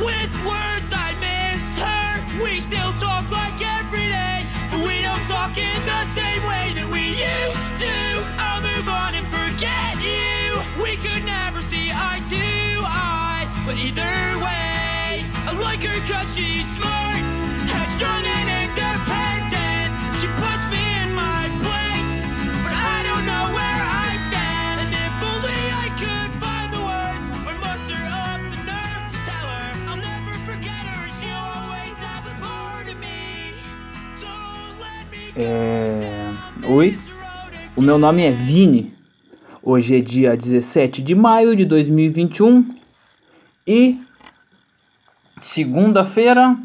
With words I miss her. We still talk like every day, but we don't talk in the same way that we used to. I'll move on and forget you. We could never see eye to eye, but either way, I like her cause she's smart, headstrong and independent. É... Oi, o meu nome é Vini. Hoje é dia 17 de maio de 2021 e segunda-feira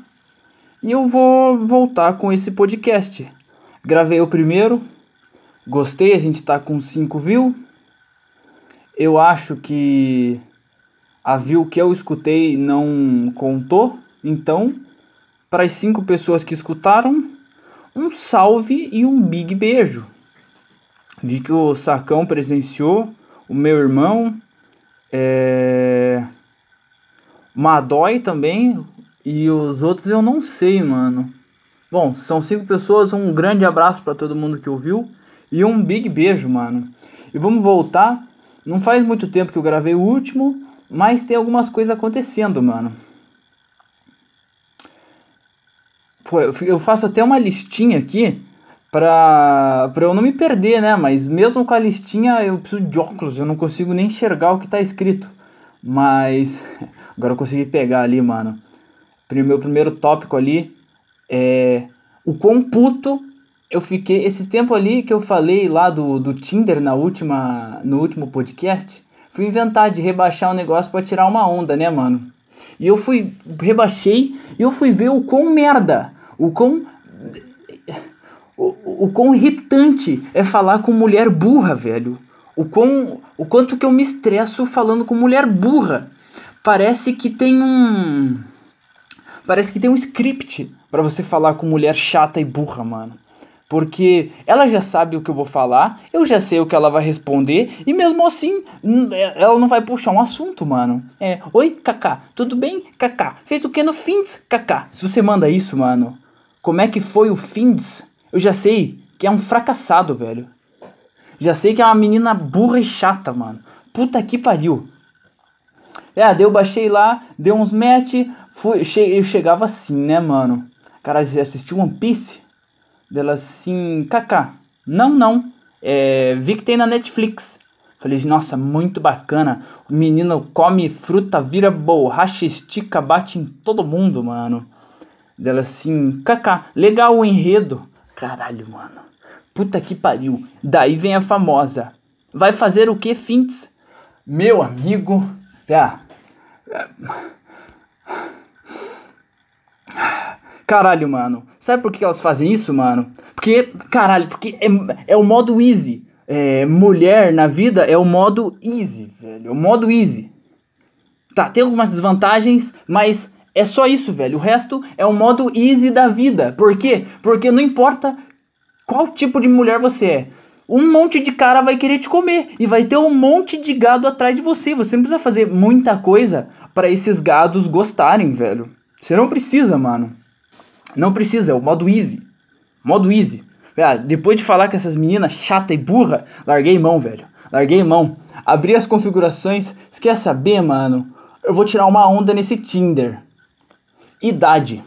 e eu vou voltar com esse podcast. Gravei o primeiro, gostei, a gente tá com 5 views. Eu acho que a view que eu escutei não contou, então, para as 5 pessoas que escutaram, um salve e um big beijo. Vi que o Sacão presenciou, o meu irmão, é... Madói também, e os outros eu não sei, mano. Bom, são cinco pessoas, um grande abraço para todo mundo que ouviu e um big beijo, mano. E vamos voltar. Não faz muito tempo que eu gravei o último, mas tem algumas coisas acontecendo, mano. Pô, eu faço até uma listinha aqui pra, pra eu não me perder, né? Mas mesmo com a listinha eu preciso de óculos, eu não consigo nem enxergar o que tá escrito. Mas agora eu consegui pegar ali, mano. Meu primeiro tópico ali é o quão puto eu fiquei esse tempo ali que eu falei lá do, do Tinder na última, no último podcast. Fui inventar de rebaixar o negócio pra tirar uma onda, né, mano? E eu fui, rebaixei e eu fui ver o quão merda, o quão o, o quão irritante é falar com mulher burra, velho. O, quão, o quanto que eu me estresso falando com mulher burra. Parece que tem um. Parece que tem um script pra você falar com mulher chata e burra, mano. Porque ela já sabe o que eu vou falar, eu já sei o que ela vai responder, e mesmo assim, é- ela não vai puxar um assunto, mano. É, oi, Kaká, tudo bem? Kaká, fez o que no Fins? Kaká, se você manda isso, mano, como é que foi o Fins? Eu já sei que é um fracassado, velho. Já sei que é uma menina burra e chata, mano. Puta que pariu. É, daí eu baixei lá, dei uns match, fui, eu chegava assim, né, mano? Cara, assistiu One Piece? Dela assim, Kaká, não, não, é, vi que tem na Netflix. Falei, nossa, muito bacana. O menino come fruta, vira borracha, estica, bate em todo mundo, mano. Dela assim, Kaká, legal o enredo. Caralho, mano. Puta que pariu. Daí vem a famosa. Vai fazer o que, Fints? Meu amigo. Ah, Caralho, mano. Sabe por que elas fazem isso, mano? Porque, caralho, porque é, é o modo easy. É, mulher na vida é o modo easy, velho. É o modo easy. Tá, tem algumas desvantagens, mas é só isso, velho. O resto é o modo easy da vida. Por quê? Porque não importa qual tipo de mulher você é. Um monte de cara vai querer te comer e vai ter um monte de gado atrás de você. Você não precisa fazer muita coisa para esses gados gostarem, velho. Você não precisa, mano. Não precisa, é o modo easy. Modo easy. Ah, depois de falar com essas meninas chata e burra, larguei mão, velho. Larguei mão. Abri as configurações. Você quer saber, mano? Eu vou tirar uma onda nesse Tinder. Idade: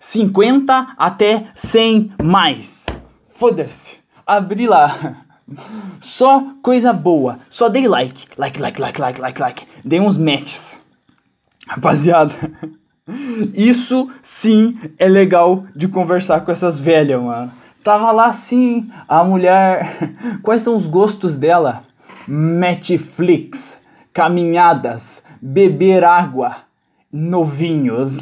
50 até 100 mais. Foda-se. Abri lá. Só coisa boa. Só dei like. Like, like, like, like, like, like. Dei uns matches. Rapaziada. Isso sim é legal de conversar com essas velhas, mano. Tava lá assim, a mulher. Quais são os gostos dela? Netflix, caminhadas, beber água, novinhos.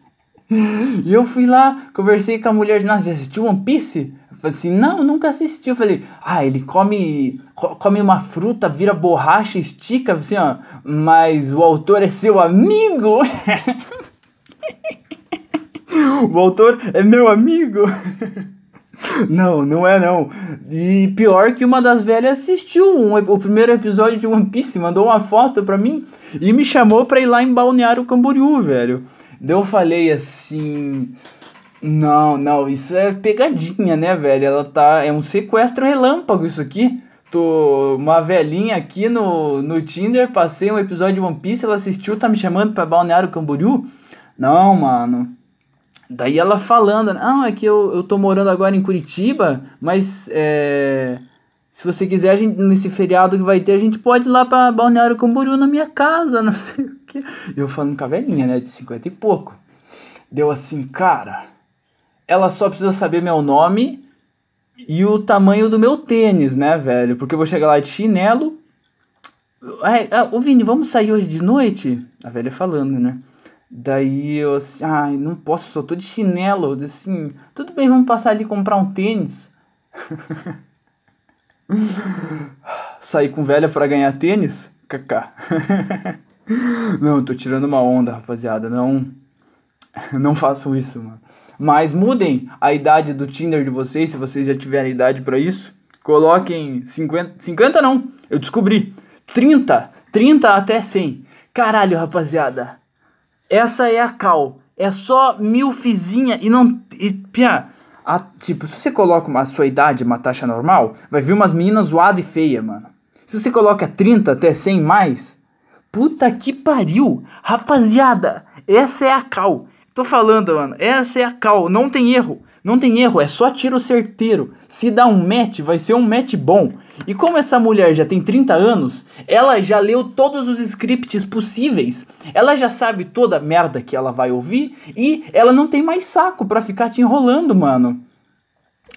e eu fui lá, conversei com a mulher, nossa, já assistiu One Piece? Eu falei assim, não, nunca assisti. Eu falei, ah, ele come, co- come uma fruta, vira borracha, estica, assim, ó, mas o autor é seu amigo. o autor é meu amigo. Não, não é não. E pior que uma das velhas assistiu um, o primeiro episódio de One Piece, mandou uma foto pra mim e me chamou pra ir lá em Balneário Camboriú, velho. Daí eu falei assim. Não, não, isso é pegadinha, né, velho? Ela tá. É um sequestro relâmpago isso aqui. Tô uma velhinha aqui no, no Tinder, passei um episódio de One Piece, ela assistiu, tá me chamando pra Balneário Camboriú? Não, mano. Daí ela falando, não, é que eu, eu tô morando agora em Curitiba, mas é, se você quiser, a gente, nesse feriado que vai ter, a gente pode ir lá pra Balneário Camboriú na minha casa, não sei o que. Eu falando com a velhinha, né, de 50 e pouco. Deu assim, cara, ela só precisa saber meu nome e o tamanho do meu tênis, né, velho? Porque eu vou chegar lá de chinelo. É, ô Vini, vamos sair hoje de noite? A velha falando, né? Daí eu assim, ai, não posso, só tô de chinelo. Eu disse assim, tudo bem, vamos passar ali comprar um tênis. Sair com velha para ganhar tênis? Kaká. não, tô tirando uma onda, rapaziada. Não. Não façam isso, mano. Mas mudem a idade do Tinder de vocês, se vocês já tiverem idade para isso. Coloquem 50. 50 não, eu descobri. 30. 30 até 100. Caralho, rapaziada. Essa é a cal. É só milfizinha e não. E, pia, a, tipo, se você coloca uma, a sua idade, uma taxa normal, vai vir umas meninas zoadas e feia, mano. Se você coloca 30 até 100 mais, puta que pariu. Rapaziada, essa é a cal. Tô falando, mano, essa é a cal. Não tem erro. Não tem erro, é só tiro certeiro. Se dá um match, vai ser um match bom. E como essa mulher já tem 30 anos, ela já leu todos os scripts possíveis. Ela já sabe toda a merda que ela vai ouvir e ela não tem mais saco para ficar te enrolando, mano.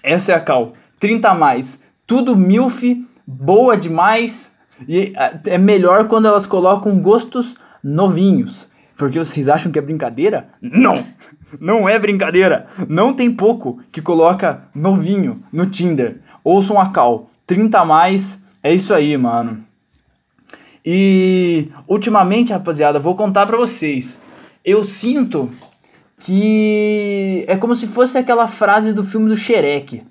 Essa é a cal. 30 a mais. Tudo milf, boa demais. E é melhor quando elas colocam gostos novinhos. Porque vocês acham que é brincadeira? Não! Não é brincadeira. Não tem pouco que coloca novinho no Tinder. Ouçam a cal. 30 a mais. É isso aí, mano. E ultimamente, rapaziada, vou contar pra vocês. Eu sinto que é como se fosse aquela frase do filme do.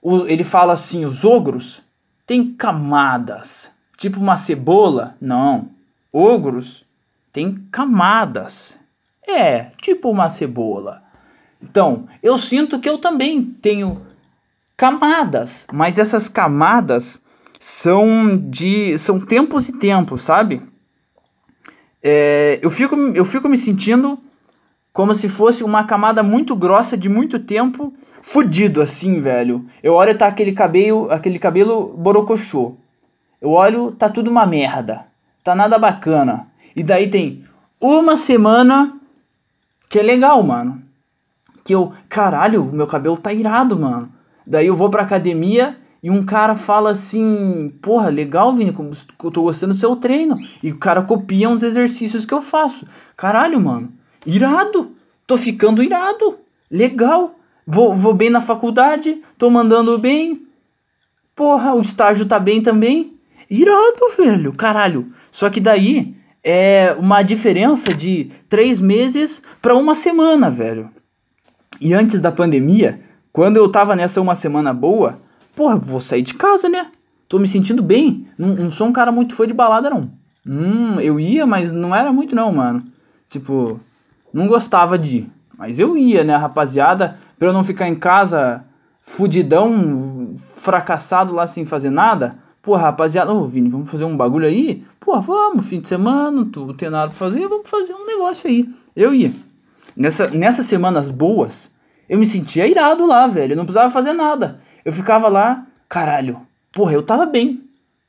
O, ele fala assim: os ogros têm camadas. Tipo uma cebola? Não. Ogros têm camadas. É, tipo uma cebola. Então, eu sinto que eu também tenho camadas, mas essas camadas são de são tempos e tempos, sabe? É, eu fico eu fico me sentindo como se fosse uma camada muito grossa de muito tempo, fudido assim, velho. Eu olho tá aquele cabelo, aquele cabelo borocochô. Eu olho, tá tudo uma merda. Tá nada bacana. E daí tem uma semana que é legal, mano. Que eu, caralho, meu cabelo tá irado, mano. Daí eu vou pra academia e um cara fala assim: Porra, legal, Vini, eu tô gostando do seu treino. E o cara copia uns exercícios que eu faço. Caralho, mano, irado. Tô ficando irado. Legal. Vou, vou bem na faculdade, tô mandando bem. Porra, o estágio tá bem também. Irado, velho. Caralho. Só que daí é uma diferença de três meses para uma semana, velho. E antes da pandemia, quando eu tava nessa uma semana boa, porra, vou sair de casa, né? Tô me sentindo bem. Não, não sou um cara muito fã de balada, não. Hum, eu ia, mas não era muito, não, mano. Tipo, não gostava de ir. Mas eu ia, né, rapaziada? Pra eu não ficar em casa fudidão, fracassado lá sem fazer nada. Pô, rapaziada, ô Vini, vamos fazer um bagulho aí? Pô, vamos, fim de semana, tu tem nada pra fazer, vamos fazer um negócio aí. Eu ia. Nessa, nessas semanas boas, eu me sentia irado lá, velho. Eu não precisava fazer nada. Eu ficava lá, caralho, porra, eu tava bem.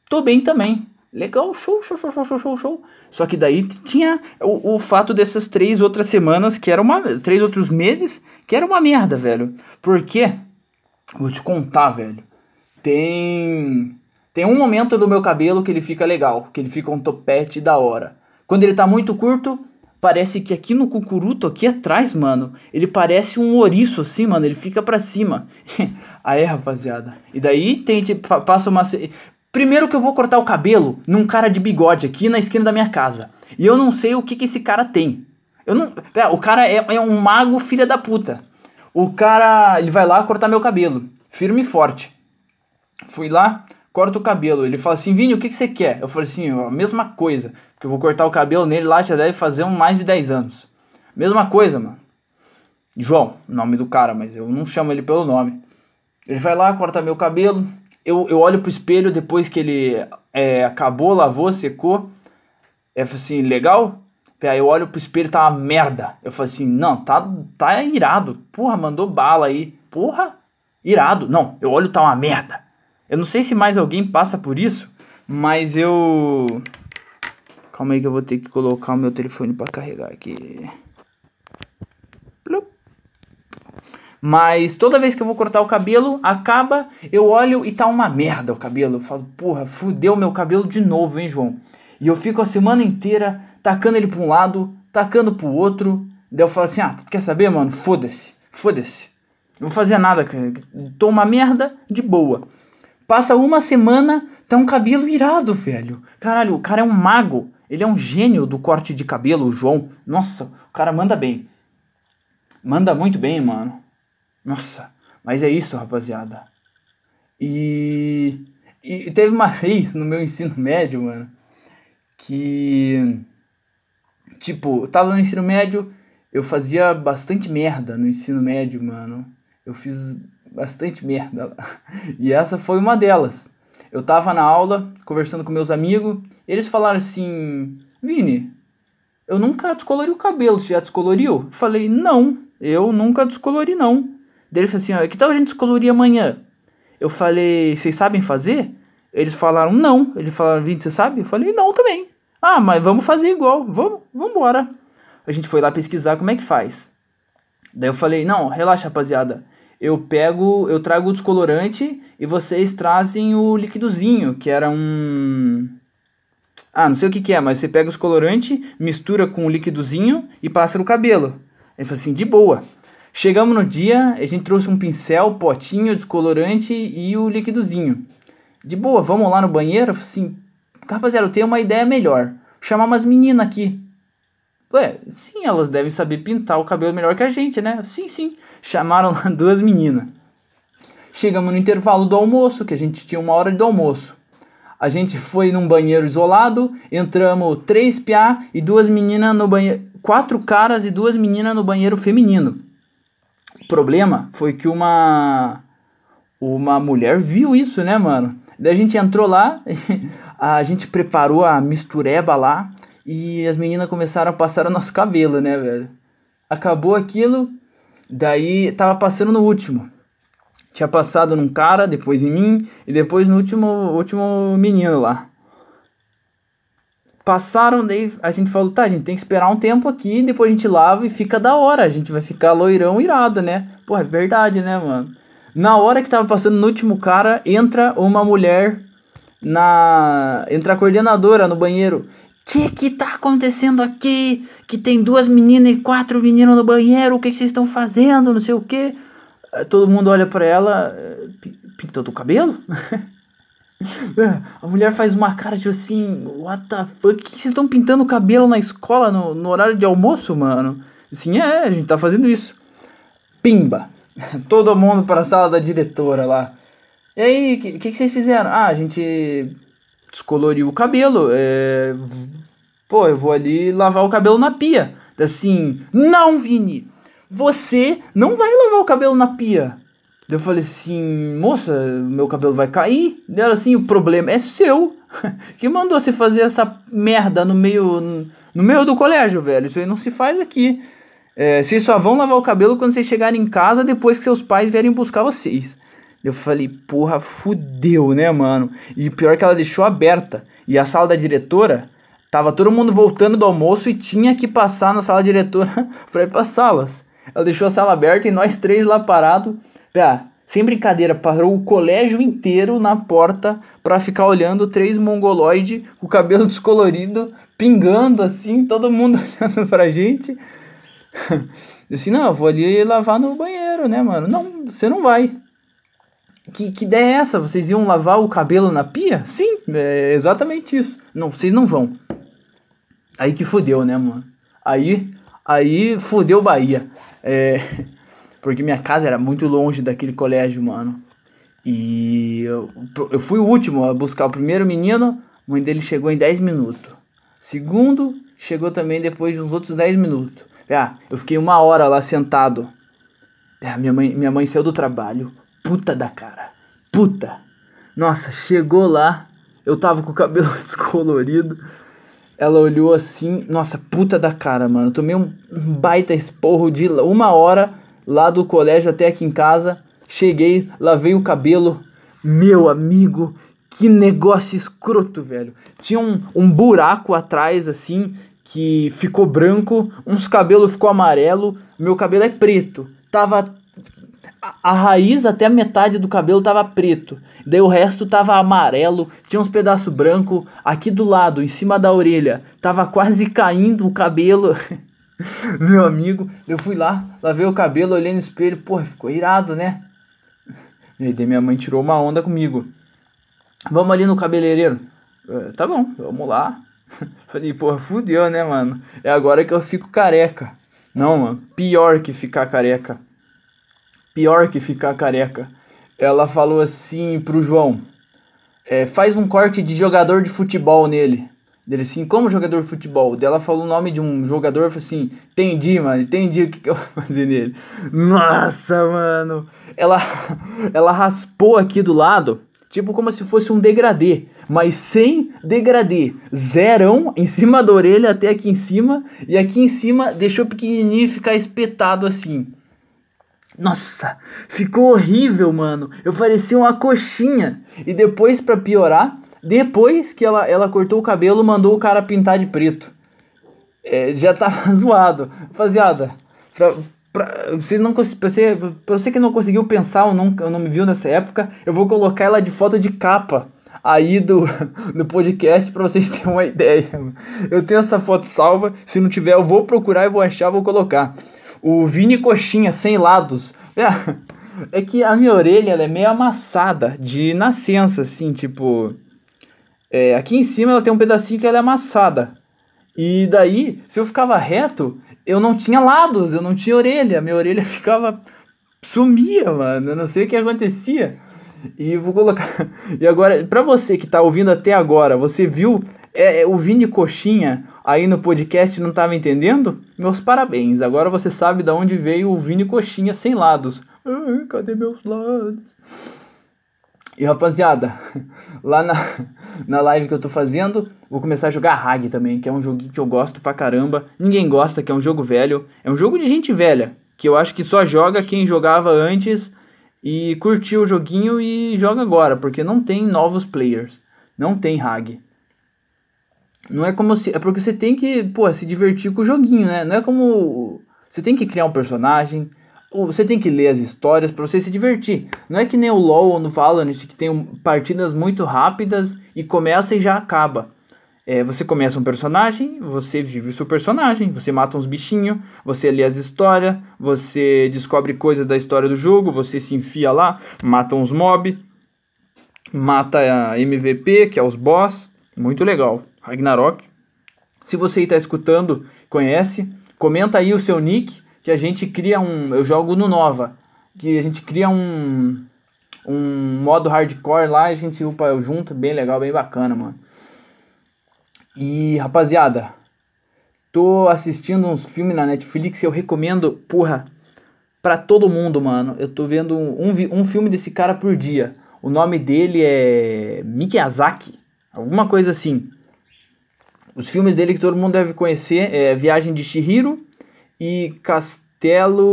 Tô bem também. Legal, show, show, show, show, show, show. Só que daí tinha o, o fato dessas três outras semanas, que era uma. Três outros meses, que era uma merda, velho. Porque, vou te contar, velho. Tem tem um momento do meu cabelo que ele fica legal, que ele fica um topete da hora. Quando ele tá muito curto, parece que aqui no cucuruto, aqui atrás, mano, ele parece um ouriço assim, mano, ele fica pra cima. Aí, rapaziada. E daí tem, tipo, passa uma... Primeiro que eu vou cortar o cabelo num cara de bigode aqui na esquina da minha casa. E eu não sei o que, que esse cara tem. Eu não... É, o cara é, é um mago filha da puta. O cara, ele vai lá cortar meu cabelo, firme e forte. Fui lá, corto o cabelo. Ele fala assim: Vini, o que, que você quer? Eu falei assim: a mesma coisa. Porque eu vou cortar o cabelo nele lá, já deve fazer um mais de 10 anos. Mesma coisa, mano. João, nome do cara, mas eu não chamo ele pelo nome. Ele vai lá, corta meu cabelo. Eu, eu olho pro espelho depois que ele é, acabou, lavou, secou. Eu falo assim, legal? Aí eu olho pro espelho, tá uma merda. Eu falo assim, não, tá, tá irado. Porra, mandou bala aí. Porra, irado. Não, eu olho, tá uma merda. Eu não sei se mais alguém passa por isso, mas eu... Calma aí que eu vou ter que colocar o meu telefone para carregar aqui. Mas toda vez que eu vou cortar o cabelo, acaba, eu olho e tá uma merda o cabelo. Eu falo, porra, fudeu meu cabelo de novo, hein, João? E eu fico a semana inteira tacando ele pra um lado, tacando pro outro. Daí eu falo assim, ah, quer saber, mano? Foda-se, foda-se. Não vou fazer nada, cara. Tô uma merda de boa. Passa uma semana, tá um cabelo irado, velho. Caralho, o cara é um mago. Ele é um gênio do corte de cabelo, o João. Nossa, o cara manda bem. Manda muito bem, mano. Nossa, mas é isso, rapaziada. E, e teve uma vez no meu ensino médio, mano, que tipo, eu tava no ensino médio, eu fazia bastante merda no ensino médio, mano. Eu fiz bastante merda lá. E essa foi uma delas. Eu tava na aula, conversando com meus amigos, eles falaram assim: Vini, eu nunca descolori o cabelo, você já descoloriu? Eu falei: Não, eu nunca descolori, não. Ele falou assim: ó, que tal a gente descolorir amanhã? Eu falei: Vocês sabem fazer? Eles falaram: Não. Eles falaram: Vini, você sabe? Eu falei: Não também. Ah, mas vamos fazer igual. Vamos, vamos embora. A gente foi lá pesquisar como é que faz. Daí eu falei: Não, relaxa, rapaziada. Eu pego, eu trago o descolorante e vocês trazem o liquidozinho, que era um. Ah, não sei o que, que é, mas você pega o descolorante, mistura com o liquidozinho e passa no cabelo. Ele falou assim: de boa. Chegamos no dia, a gente trouxe um pincel, potinho, descolorante e o líquidozinho. De boa, vamos lá no banheiro? Assim, rapaziada, eu tenho uma ideia melhor. Chamar umas meninas aqui. Ué, sim, elas devem saber pintar o cabelo melhor que a gente, né? Sim, sim. Chamaram lá duas meninas. Chegamos no intervalo do almoço, que a gente tinha uma hora de almoço. A gente foi num banheiro isolado, entramos três piá e duas meninas no banheiro. Quatro caras e duas meninas no banheiro feminino. O problema foi que uma uma mulher viu isso, né, mano? Daí a gente entrou lá, a gente preparou a mistureba lá e as meninas começaram a passar o nosso cabelo, né, velho? Acabou aquilo, daí tava passando no último. Tinha passado num cara, depois em mim e depois no último, último menino lá. Passaram, daí a gente falou, tá, a gente tem que esperar um tempo aqui, depois a gente lava e fica da hora. A gente vai ficar loirão irado, né? Pô, é verdade, né, mano? Na hora que tava passando no último cara, entra uma mulher na. Entra a coordenadora no banheiro. Que que tá acontecendo aqui? Que tem duas meninas e quatro meninos no banheiro, o que, que vocês estão fazendo? Não sei o que. Todo mundo olha para ela. Pintou o cabelo? A mulher faz uma cara tipo assim, what the fuck? que vocês estão pintando o cabelo na escola no, no horário de almoço, mano? Assim, é, a gente tá fazendo isso. Pimba! Todo mundo para a sala da diretora lá. E aí, o que, que, que, vocês fizeram? Ah, a gente descoloriu o cabelo. É... Pô, eu vou ali lavar o cabelo na pia. Assim, não, Vini! Você não vai lavar o cabelo na pia. Eu falei assim, moça, meu cabelo vai cair. Dela assim, o problema é seu. que mandou você fazer essa merda no meio no meio do colégio, velho. Isso aí não se faz aqui. É, vocês só vão lavar o cabelo quando vocês chegarem em casa depois que seus pais vierem buscar vocês. Eu falei, porra, fudeu, né, mano? E pior que ela deixou aberta. E a sala da diretora, tava todo mundo voltando do almoço e tinha que passar na sala diretora pra ir pras salas. Ela deixou a sala aberta e nós três lá parados Pá, sem brincadeira, parou o colégio inteiro na porta pra ficar olhando três mongoloides com o cabelo descolorido, pingando assim, todo mundo olhando pra gente. Disse, não, eu vou ali lavar no banheiro, né, mano? Não, você não vai. Que, que ideia é essa? Vocês iam lavar o cabelo na pia? Sim, é exatamente isso. Não, vocês não vão. Aí que fodeu, né, mano? Aí, aí fodeu Bahia. É, Porque minha casa era muito longe daquele colégio, mano. E eu, eu fui o último a buscar o primeiro menino, a mãe dele chegou em 10 minutos. Segundo, chegou também depois de uns outros 10 minutos. Ah, eu fiquei uma hora lá sentado. Ah, minha, mãe, minha mãe saiu do trabalho. Puta da cara. Puta. Nossa, chegou lá. Eu tava com o cabelo descolorido. Ela olhou assim. Nossa, puta da cara, mano. Tomei um, baita esporro de uma hora lá do colégio até aqui em casa. Cheguei, lavei o cabelo. Meu amigo, que negócio escroto, velho. Tinha um, um buraco atrás, assim, que ficou branco, uns cabelos ficou amarelo, meu cabelo é preto. Tava a, raiz até a metade do cabelo tava preto. Daí o resto tava amarelo, tinha uns pedaços branco aqui do lado, em cima da orelha, tava quase caindo o cabelo. meu amigo, eu fui lá, lavei o cabelo, olhei no espelho, porra, ficou irado, né? E daí minha mãe tirou uma onda comigo. Vamos ali no cabeleireiro. Uh, tá bom, vamos lá. Falei, porra, fudeu, né, mano? É agora que eu fico careca. Não, mano, pior que ficar careca. Pior que ficar careca. Ela falou assim pro João: é, faz um corte de jogador de futebol nele. Dele assim, como jogador de futebol? Dela falou o nome de um jogador, falou assim, entendi, mano, entendi o que, que eu vou fazer nele. Nossa, mano. Ela, ela raspou aqui do lado Tipo como se fosse um degradê, mas sem degradê. Zerão em cima da orelha até aqui em cima. E aqui em cima deixou pequenininho ficar espetado assim. Nossa, ficou horrível, mano. Eu parecia uma coxinha. E depois, para piorar, depois que ela, ela cortou o cabelo, mandou o cara pintar de preto. É, já tava zoado. Rapaziada, pra, Pra você, não, pra você, pra você que não conseguiu pensar ou não, ou não me viu nessa época, eu vou colocar ela de foto de capa aí do, do podcast para vocês terem uma ideia. Eu tenho essa foto salva, se não tiver eu vou procurar e vou achar, vou colocar. O Vini Coxinha, sem lados. É, é que a minha orelha é meio amassada de nascença, assim, tipo... É, aqui em cima ela tem um pedacinho que ela é amassada. E daí, se eu ficava reto, eu não tinha lados, eu não tinha orelha, minha orelha ficava sumia, mano, eu não sei o que acontecia. E vou colocar. E agora, para você que tá ouvindo até agora, você viu é, é, o Vini Coxinha aí no podcast não tava entendendo? Meus parabéns. Agora você sabe de onde veio o Vini Coxinha sem lados. Ai, cadê meus lados? E rapaziada, lá na, na live que eu tô fazendo, vou começar a jogar Hag também, que é um joguinho que eu gosto pra caramba. Ninguém gosta, que é um jogo velho. É um jogo de gente velha, que eu acho que só joga quem jogava antes e curtiu o joguinho e joga agora, porque não tem novos players. Não tem Hag. Não é como se. É porque você tem que, pô, se divertir com o joguinho, né? Não é como. Você tem que criar um personagem, você tem que ler as histórias para você se divertir. Não é que nem o LoL ou no Valorant que tem partidas muito rápidas e começa e já acaba. É, você começa um personagem, você vive o seu personagem, você mata uns bichinhos, você lê as histórias, você descobre coisas da história do jogo, você se enfia lá, mata uns mob, mata a MVP, que é os boss, muito legal. Ragnarok. Se você está escutando, conhece, comenta aí o seu nick que a gente cria um. Eu jogo no Nova. Que a gente cria um. Um modo hardcore lá, a gente upa junto, bem legal, bem bacana, mano. E rapaziada, tô assistindo uns filmes na Netflix, eu recomendo, porra, pra todo mundo, mano. Eu tô vendo um, um filme desse cara por dia. O nome dele é Miyazaki, alguma coisa assim. Os filmes dele que todo mundo deve conhecer é Viagem de Shihiro, e Castelo.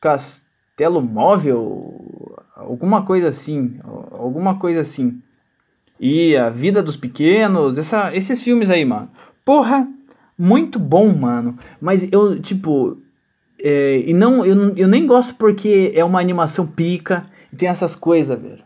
Castelo Móvel? Alguma coisa assim. Alguma coisa assim. E A Vida dos Pequenos, essa, esses filmes aí, mano. Porra, muito bom, mano. Mas eu, tipo. É, e não, eu, eu nem gosto porque é uma animação pica e tem essas coisas, velho.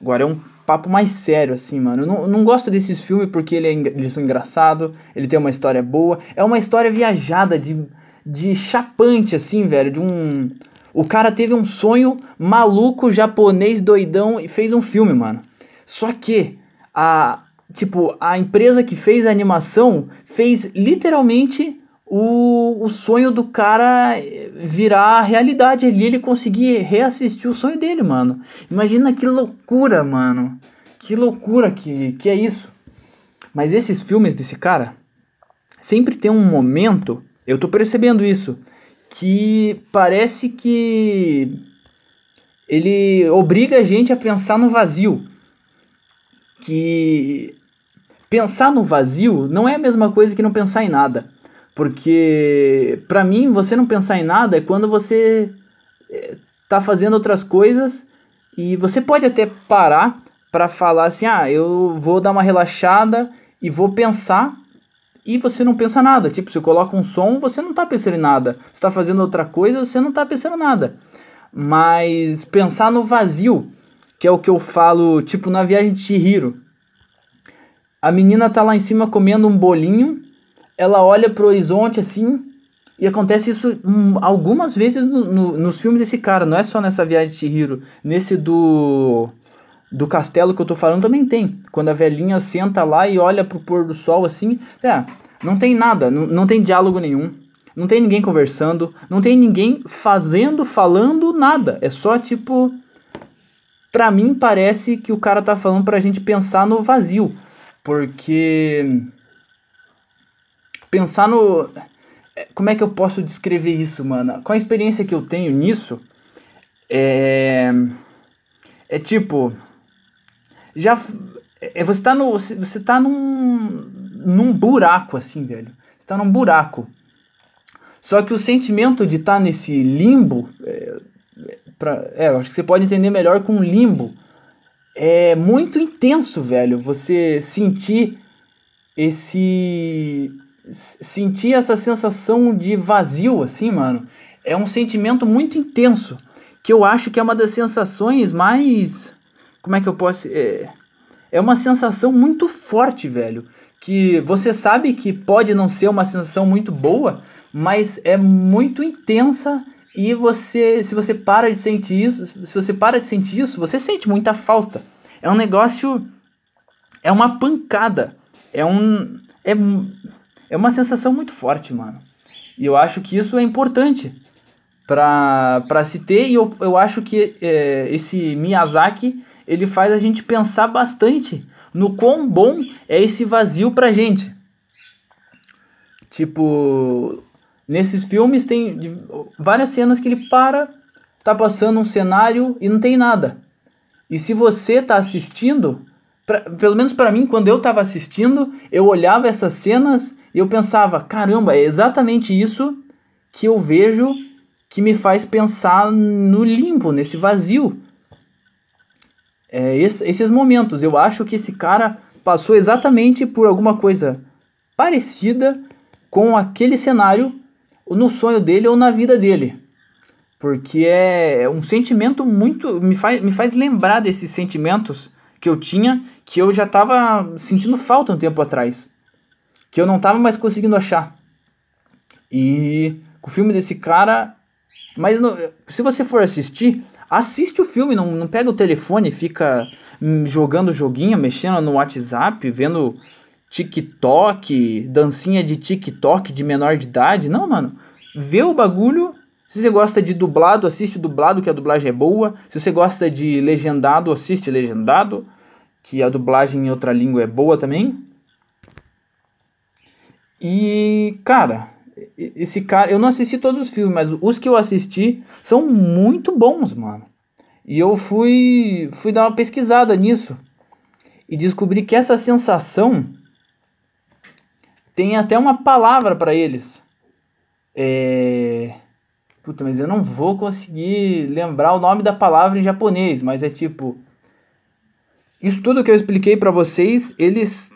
Agora é um papo mais sério, assim, mano. Eu não, não gosto desses filmes porque ele é, eles são engraçados, ele tem uma história boa. É uma história viajada, de, de chapante, assim, velho. De um. O cara teve um sonho maluco, japonês, doidão, e fez um filme, mano. Só que a. Tipo, a empresa que fez a animação fez literalmente o, o sonho do cara virar realidade ali, ele conseguir reassistir o sonho dele, mano. Imagina que loucura, mano. Que loucura que, que é isso. Mas esses filmes desse cara sempre tem um momento, eu tô percebendo isso, que parece que ele obriga a gente a pensar no vazio. Que pensar no vazio não é a mesma coisa que não pensar em nada. Porque para mim, você não pensar em nada é quando você eh, tá fazendo outras coisas e você pode até parar para falar assim: "Ah, eu vou dar uma relaxada e vou pensar" e você não pensa nada. Tipo, você coloca um som, você não tá pensando em nada. Você tá fazendo outra coisa, você não tá pensando em nada mas pensar no vazio, que é o que eu falo, tipo na viagem de Chihiro. A menina tá lá em cima comendo um bolinho, ela olha pro horizonte assim, e acontece isso hum, algumas vezes no, no, nos filmes desse cara, não é só nessa viagem de Chihiro, nesse do do castelo que eu tô falando também tem. Quando a velhinha senta lá e olha pro pôr do sol assim, é, não tem nada, não, não tem diálogo nenhum. Não tem ninguém conversando, não tem ninguém fazendo, falando nada. É só tipo. Pra mim parece que o cara tá falando pra gente pensar no vazio. Porque. Pensar no. É, como é que eu posso descrever isso, mano? Com a experiência que eu tenho nisso, é. É tipo. Já. É, você tá no. Você tá num. num buraco, assim, velho. Você tá num buraco. Só que o sentimento de estar tá nesse limbo, é, pra, é, eu acho que você pode entender melhor com limbo, é muito intenso, velho. Você sentir esse. Sentir essa sensação de vazio, assim, mano. É um sentimento muito intenso. Que eu acho que é uma das sensações mais. Como é que eu posso. É, é uma sensação muito forte, velho. Que você sabe que pode não ser uma sensação muito boa, mas é muito intensa e você, se você para de sentir isso, se você para de sentir isso, você sente muita falta. É um negócio, é uma pancada, é um, é, é uma sensação muito forte, mano. E eu acho que isso é importante para se ter e eu, eu acho que é, esse Miyazaki ele faz a gente pensar bastante no quão bom é esse vazio pra gente. Tipo, Nesses filmes tem várias cenas que ele para, tá passando um cenário e não tem nada. E se você tá assistindo, pra, pelo menos para mim, quando eu tava assistindo, eu olhava essas cenas e eu pensava, caramba, é exatamente isso que eu vejo que me faz pensar no limbo, nesse vazio. É, esse, esses momentos, eu acho que esse cara passou exatamente por alguma coisa parecida com aquele cenário no sonho dele ou na vida dele. Porque é, é um sentimento muito. Me faz, me faz lembrar desses sentimentos que eu tinha, que eu já estava sentindo falta um tempo atrás. Que eu não estava mais conseguindo achar. E o filme desse cara. Mas se você for assistir, assiste o filme, não, não pega o telefone e fica hum, jogando joguinho, mexendo no WhatsApp, vendo TikTok, dancinha de TikTok de menor de idade. Não, mano. Vê o bagulho. Se você gosta de dublado, assiste dublado, que a dublagem é boa. Se você gosta de legendado, assiste legendado, que a dublagem em outra língua é boa também. E, cara, esse cara, eu não assisti todos os filmes, mas os que eu assisti são muito bons, mano. E eu fui fui dar uma pesquisada nisso e descobri que essa sensação tem até uma palavra para eles. É. Puta, mas eu não vou conseguir lembrar o nome da palavra em japonês, mas é tipo. Isso tudo que eu expliquei para vocês, eles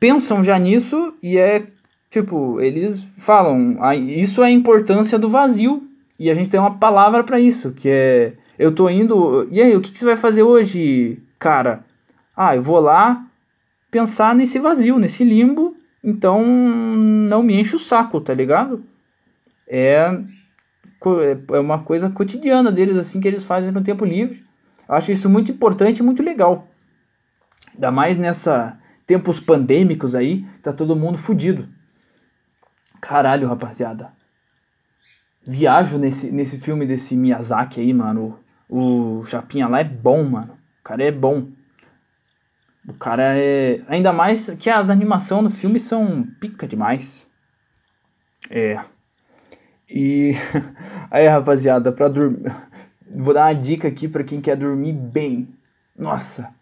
pensam já nisso e é tipo, eles falam, ah, isso é a importância do vazio e a gente tem uma palavra para isso, que é eu tô indo, e aí, o que, que você vai fazer hoje, cara? Ah, eu vou lá pensar nesse vazio, nesse limbo então não me enche o saco, tá ligado? É, é uma coisa cotidiana deles, assim, que eles fazem no tempo livre. Eu acho isso muito importante e muito legal. Ainda mais nessa tempos pandêmicos aí, tá todo mundo fudido. Caralho, rapaziada. Viajo nesse, nesse filme desse Miyazaki aí, mano. O, o Chapinha lá é bom, mano. O cara é bom. O cara é. Ainda mais que as animações no filme são pica demais. É. E. Aí, rapaziada, pra dormir. Vou dar uma dica aqui para quem quer dormir bem. Nossa,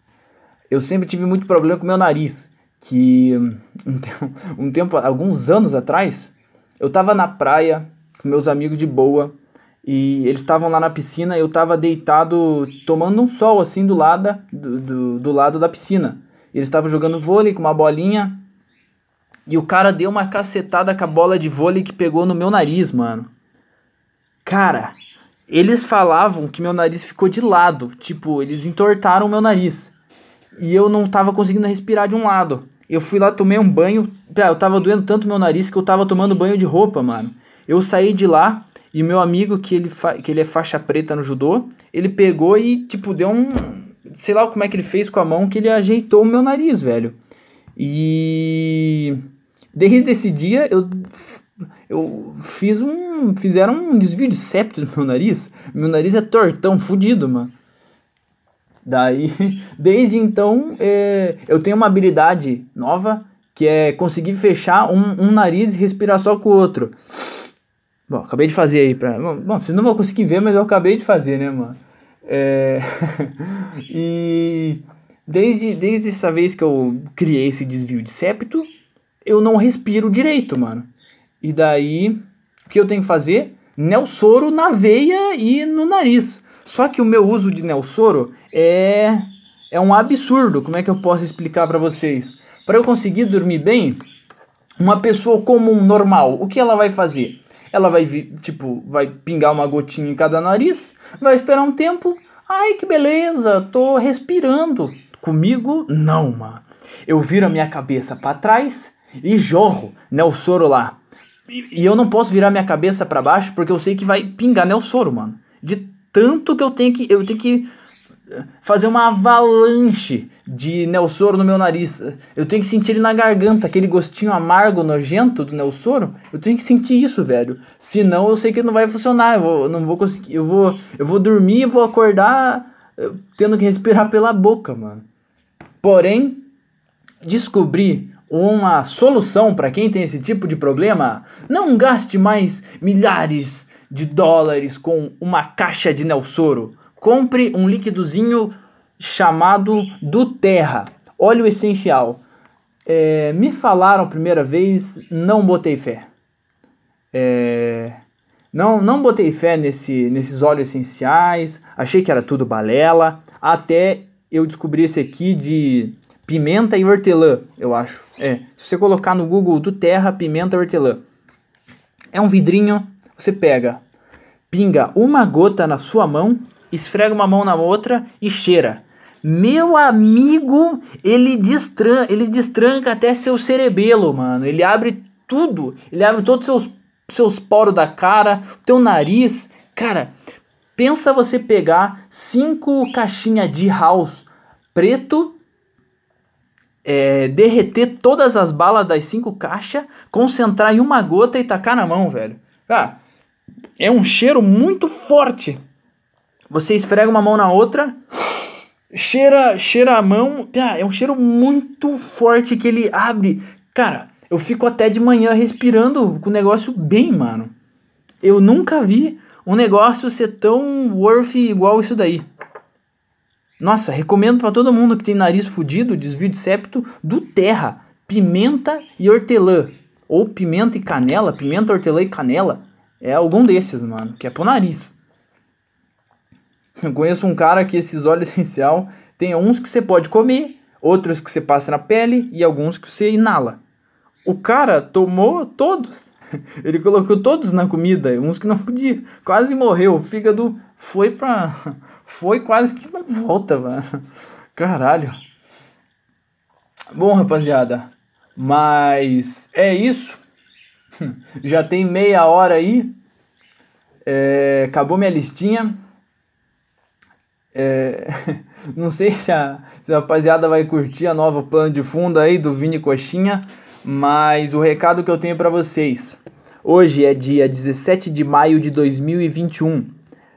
eu sempre tive muito problema com meu nariz. Que um tempo, alguns anos atrás, eu tava na praia com meus amigos de boa e eles estavam lá na piscina e eu tava deitado tomando um sol assim do lado, do, do, do lado da piscina. Eles estavam jogando vôlei com uma bolinha e o cara deu uma cacetada com a bola de vôlei que pegou no meu nariz, mano. Cara, eles falavam que meu nariz ficou de lado, tipo, eles entortaram meu nariz. E eu não tava conseguindo respirar de um lado. Eu fui lá, tomei um banho. Eu tava doendo tanto meu nariz que eu tava tomando banho de roupa, mano. Eu saí de lá e meu amigo, que ele, que ele é faixa preta no judô, ele pegou e, tipo, deu um. Sei lá como é que ele fez com a mão que ele ajeitou o meu nariz, velho. E. Desde esse dia eu eu fiz um. Fizeram um desvio de septo no meu nariz. Meu nariz é tortão, fudido, mano. Daí, desde então, é, eu tenho uma habilidade nova que é conseguir fechar um, um nariz e respirar só com o outro. Bom, acabei de fazer aí pra. Bom, vocês não vão conseguir ver, mas eu acabei de fazer, né, mano? É. e. Desde, desde essa vez que eu criei esse desvio de septo, eu não respiro direito, mano. E daí, o que eu tenho que fazer? Nelsoro na veia e no nariz. Só que o meu uso de Nelsoro é é um absurdo. Como é que eu posso explicar para vocês? Para eu conseguir dormir bem, uma pessoa comum, normal, o que ela vai fazer? Ela vai, tipo, vai pingar uma gotinha em cada nariz, vai esperar um tempo. Ai, que beleza, tô respirando. Comigo, não, mano. Eu viro a minha cabeça para trás e jorro Nelsoro lá. E, eu não posso virar minha cabeça para baixo porque eu sei que vai pingar né, o soro, mano. De tanto que eu tenho que eu tenho que eh, fazer uma avalanche de Nelsoro no meu nariz. Eu tenho que sentir ele na garganta, aquele gostinho amargo, nojento do Nelsoro. Eu tenho que sentir isso, velho. Senão eu sei que não vai funcionar. Eu, vou, não vou conseguir. Eu vou, eu vou dormir e vou acordar eh, tendo que respirar pela boca, mano. Porém, descobri uma solução para quem tem esse tipo de problema, não gaste mais milhares de dólares com uma caixa de Nelsoro. Compre um líquidozinho chamado do Terra, óleo essencial. É, me falaram a primeira vez, não botei fé. É, não, não botei fé nesse, nesses óleos essenciais, achei que era tudo balela, até eu descobri esse aqui de pimenta e hortelã, eu acho. É, se você colocar no Google do Terra, pimenta e hortelã. É um vidrinho, você pega, pinga uma gota na sua mão, esfrega uma mão na outra e cheira. Meu amigo, ele destranca, ele destranca até seu cerebelo, mano. Ele abre tudo, ele abre todos os seus, seus poros da cara, teu nariz. Cara, pensa você pegar cinco caixinhas de house preto é, derreter todas as balas das cinco caixas, concentrar em uma gota e tacar na mão, velho. Ah, é um cheiro muito forte. Você esfrega uma mão na outra, cheira, cheira a mão. É um cheiro muito forte que ele abre. Cara, eu fico até de manhã respirando com o negócio bem, mano. Eu nunca vi um negócio ser tão worth igual isso daí. Nossa, recomendo para todo mundo que tem nariz fudido, desvio de septo, do terra, pimenta e hortelã. Ou pimenta e canela, pimenta, hortelã e canela. É algum desses, mano, que é pro nariz. Eu conheço um cara que esses óleos essencial tem uns que você pode comer, outros que você passa na pele e alguns que você inala. O cara tomou todos. Ele colocou todos na comida, uns que não podia. Quase morreu. O fígado foi pra foi quase que não volta, mano. Caralho. Bom, rapaziada, mas é isso. Já tem meia hora aí. É, acabou minha listinha. É, não sei se a, se a rapaziada vai curtir a nova plano de fundo aí do Vini Coxinha, Mas o recado que eu tenho para vocês. Hoje é dia 17 de maio de 2021.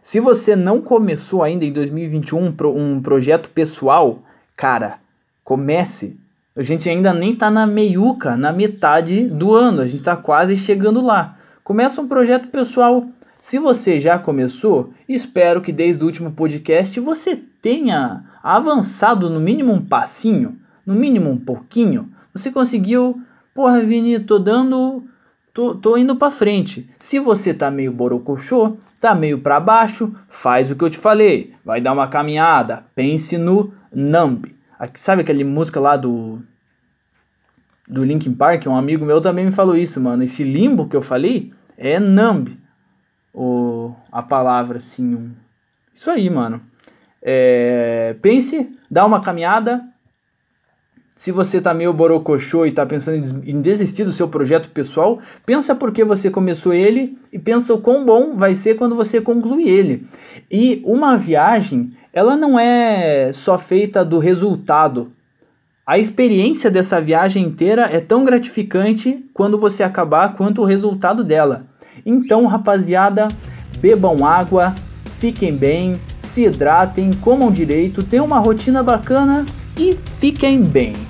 Se você não começou ainda em 2021 um projeto pessoal, cara, comece. A gente ainda nem tá na meiuca, na metade do ano. A gente tá quase chegando lá. Começa um projeto pessoal. Se você já começou, espero que desde o último podcast você tenha avançado no mínimo um passinho, no mínimo um pouquinho. Você conseguiu Porra, Vini, tô dando. Tô, tô indo pra frente. Se você tá meio borocochô, tá meio pra baixo, faz o que eu te falei. Vai dar uma caminhada. Pense no Numb. Sabe aquela música lá do. Do Linkin Park? Um amigo meu também me falou isso, mano. Esse limbo que eu falei é Numb. O, a palavra, assim. Um... Isso aí, mano. É, pense, dá uma caminhada, se você tá meio borocochô e tá pensando em desistir do seu projeto pessoal, pensa por que você começou ele e pensa o quão bom vai ser quando você concluir ele. E uma viagem, ela não é só feita do resultado. A experiência dessa viagem inteira é tão gratificante quando você acabar quanto o resultado dela. Então, rapaziada, bebam água, fiquem bem, se hidratem, comam direito, tenham uma rotina bacana e fiquem bem.